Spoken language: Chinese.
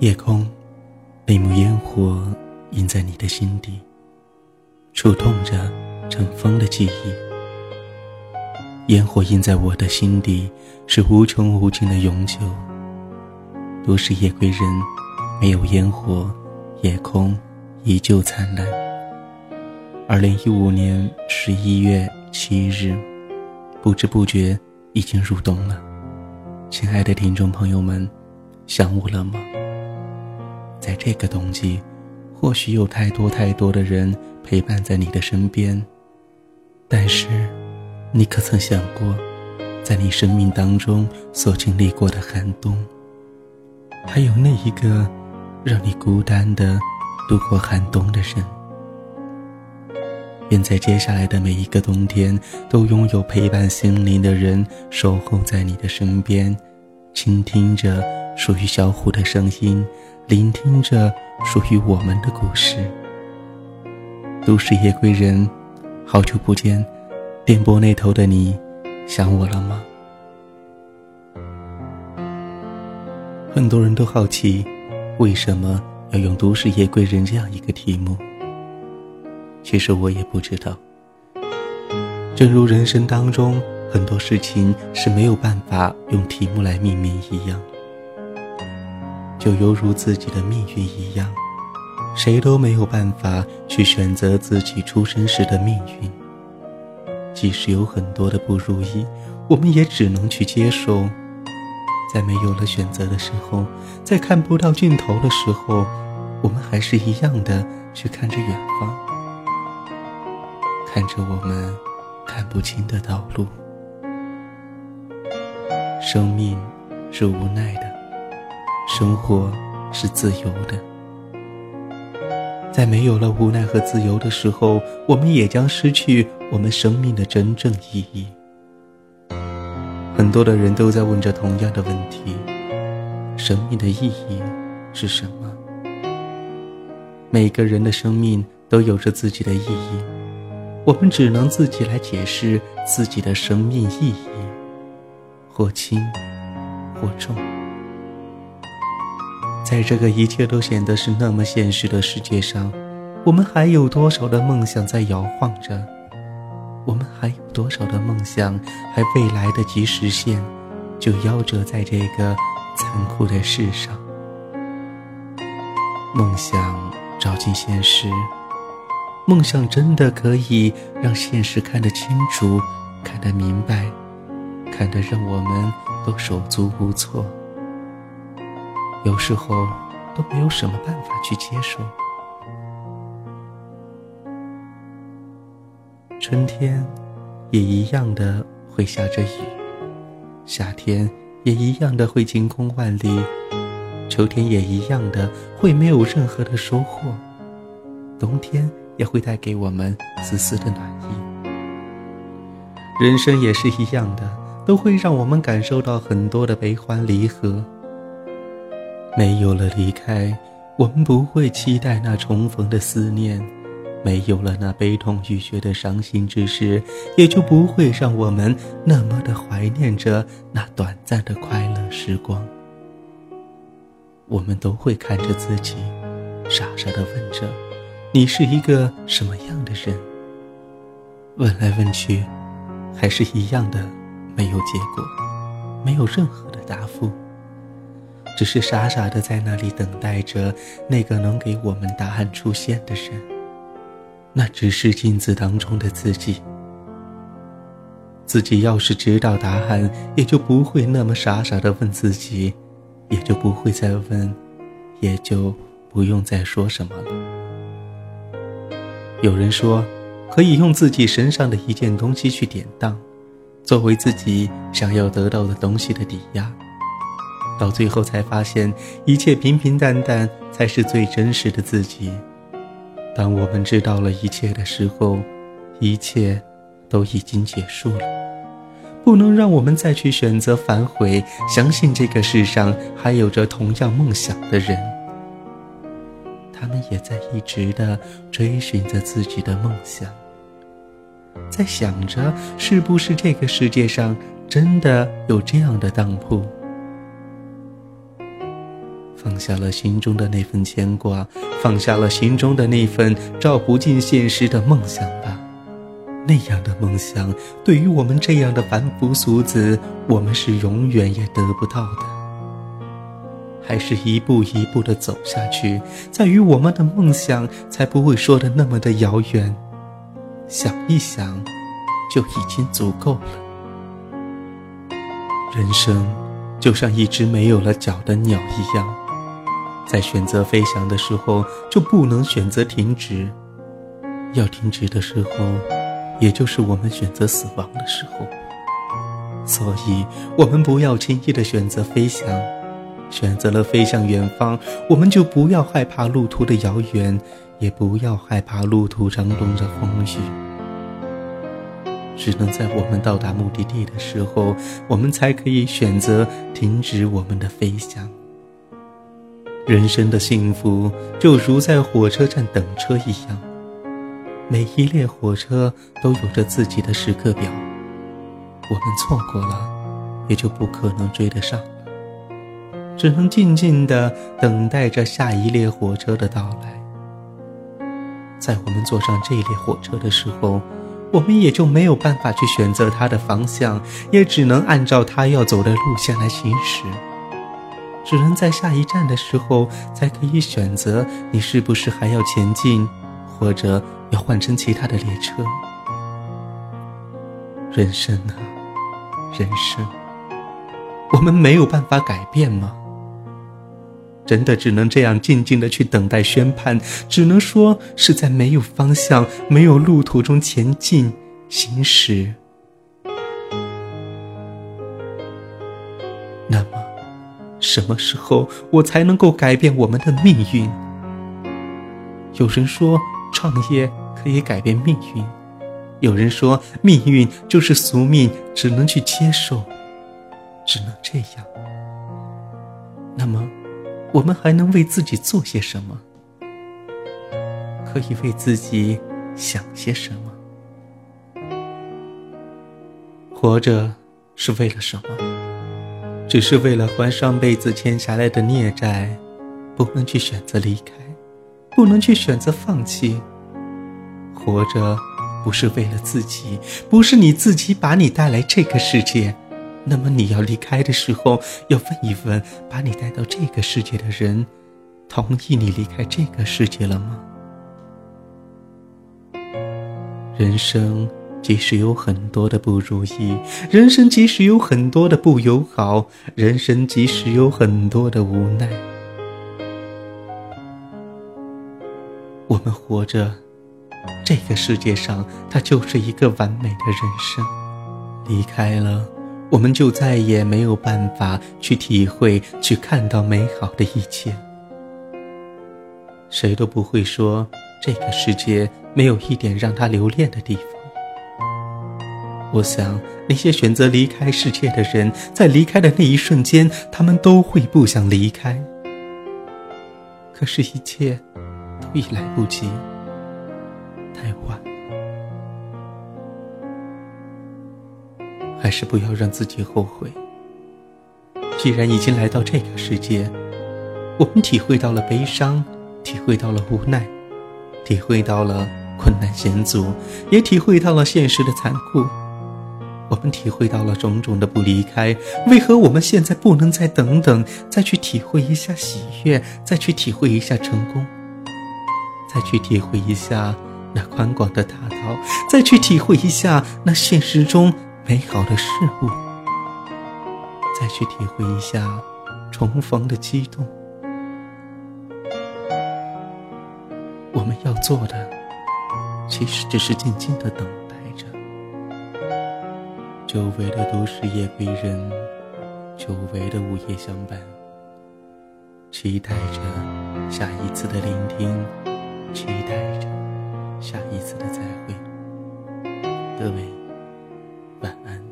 夜空，那幕烟火印在你的心底，触痛着尘封的记忆。烟火印在我的心底，是无穷无尽的永久。都市夜归人，没有烟火，夜空依旧灿烂。二零一五年十一月七日，不知不觉已经入冬了。亲爱的听众朋友们，想我了吗？在这个冬季，或许有太多太多的人陪伴在你的身边，但是，你可曾想过，在你生命当中所经历过的寒冬，还有那一个让你孤单的度过寒冬的人？愿在接下来的每一个冬天，都拥有陪伴心灵的人守候在你的身边，倾听着属于小虎的声音。聆听着属于我们的故事。都市夜归人，好久不见，电波那头的你，想我了吗？很多人都好奇，为什么要用“都市夜归人”这样一个题目？其实我也不知道。正如人生当中很多事情是没有办法用题目来命名一样。就犹如自己的命运一样，谁都没有办法去选择自己出生时的命运。即使有很多的不如意，我们也只能去接受。在没有了选择的时候，在看不到尽头的时候，我们还是一样的去看着远方，看着我们看不清的道路。生命是无奈的。生活是自由的，在没有了无奈和自由的时候，我们也将失去我们生命的真正意义。很多的人都在问着同样的问题：生命的意义是什么？每个人的生命都有着自己的意义，我们只能自己来解释自己的生命意义，或轻，或重。在这个一切都显得是那么现实的世界上，我们还有多少的梦想在摇晃着？我们还有多少的梦想还未来得及实现，就夭折在这个残酷的世上？梦想照进现实，梦想真的可以让现实看得清楚、看得明白、看得让我们都手足无措。有时候都没有什么办法去接受。春天也一样的会下着雨，夏天也一样的会晴空万里，秋天也一样的会没有任何的收获，冬天也会带给我们丝丝的暖意。人生也是一样的，都会让我们感受到很多的悲欢离合。没有了离开，我们不会期待那重逢的思念；没有了那悲痛欲绝的伤心之事，也就不会让我们那么的怀念着那短暂的快乐时光。我们都会看着自己，傻傻的问着：“你是一个什么样的人？”问来问去，还是一样的，没有结果，没有任何的答复。只是傻傻的在那里等待着那个能给我们答案出现的人，那只是镜子当中的自己。自己要是知道答案，也就不会那么傻傻的问自己，也就不会再问，也就不用再说什么了。有人说，可以用自己身上的一件东西去典当，作为自己想要得到的东西的抵押。到最后才发现，一切平平淡淡才是最真实的自己。当我们知道了一切的时候，一切都已经结束了。不能让我们再去选择反悔，相信这个世上还有着同样梦想的人，他们也在一直的追寻着自己的梦想，在想着是不是这个世界上真的有这样的当铺。放下了心中的那份牵挂，放下了心中的那份照不进现实的梦想吧。那样的梦想，对于我们这样的凡夫俗子，我们是永远也得不到的。还是一步一步的走下去，在于我们的梦想才不会说的那么的遥远。想一想，就已经足够了。人生就像一只没有了脚的鸟一样，在选择飞翔的时候，就不能选择停止；要停止的时候，也就是我们选择死亡的时候。所以，我们不要轻易的选择飞翔。选择了飞向远方，我们就不要害怕路途的遥远，也不要害怕路途当中的风雨。只能在我们到达目的地的时候，我们才可以选择停止我们的飞翔。人生的幸福就如在火车站等车一样，每一列火车都有着自己的时刻表，我们错过了，也就不可能追得上。只能静静地等待着下一列火车的到来。在我们坐上这列火车的时候，我们也就没有办法去选择它的方向，也只能按照它要走的路线来行驶。只能在下一站的时候，才可以选择你是不是还要前进，或者要换乘其他的列车。人生啊，人生，我们没有办法改变吗？真的只能这样静静的去等待宣判，只能说是在没有方向、没有路途中前进行驶。什么时候我才能够改变我们的命运？有人说创业可以改变命运，有人说命运就是宿命，只能去接受，只能这样。那么。我们还能为自己做些什么？可以为自己想些什么？活着是为了什么？只是为了还上辈子欠下来的孽债，不能去选择离开，不能去选择放弃。活着不是为了自己，不是你自己把你带来这个世界。那么你要离开的时候，要问一问把你带到这个世界的人，同意你离开这个世界了吗？人生即使有很多的不如意，人生即使有很多的不友好，人生即使有很多的无奈，我们活着，这个世界上它就是一个完美的人生，离开了。我们就再也没有办法去体会、去看到美好的一切。谁都不会说这个世界没有一点让他留恋的地方。我想，那些选择离开世界的人，在离开的那一瞬间，他们都会不想离开。可是，一切都已来不及，太晚。还是不要让自己后悔。既然已经来到这个世界，我们体会到了悲伤，体会到了无奈，体会到了困难险阻，也体会到了现实的残酷。我们体会到了种种的不离开，为何我们现在不能再等等，再去体会一下喜悦，再去体会一下成功，再去体会一下那宽广的大道，再去体会一下那现实中。美好的事物，再去体会一下重逢的激动。我们要做的，其实只是静静的等。久违的都市夜归人久违的午夜相伴。期待着下一次的聆听期待着下一次的再会。各位晚安。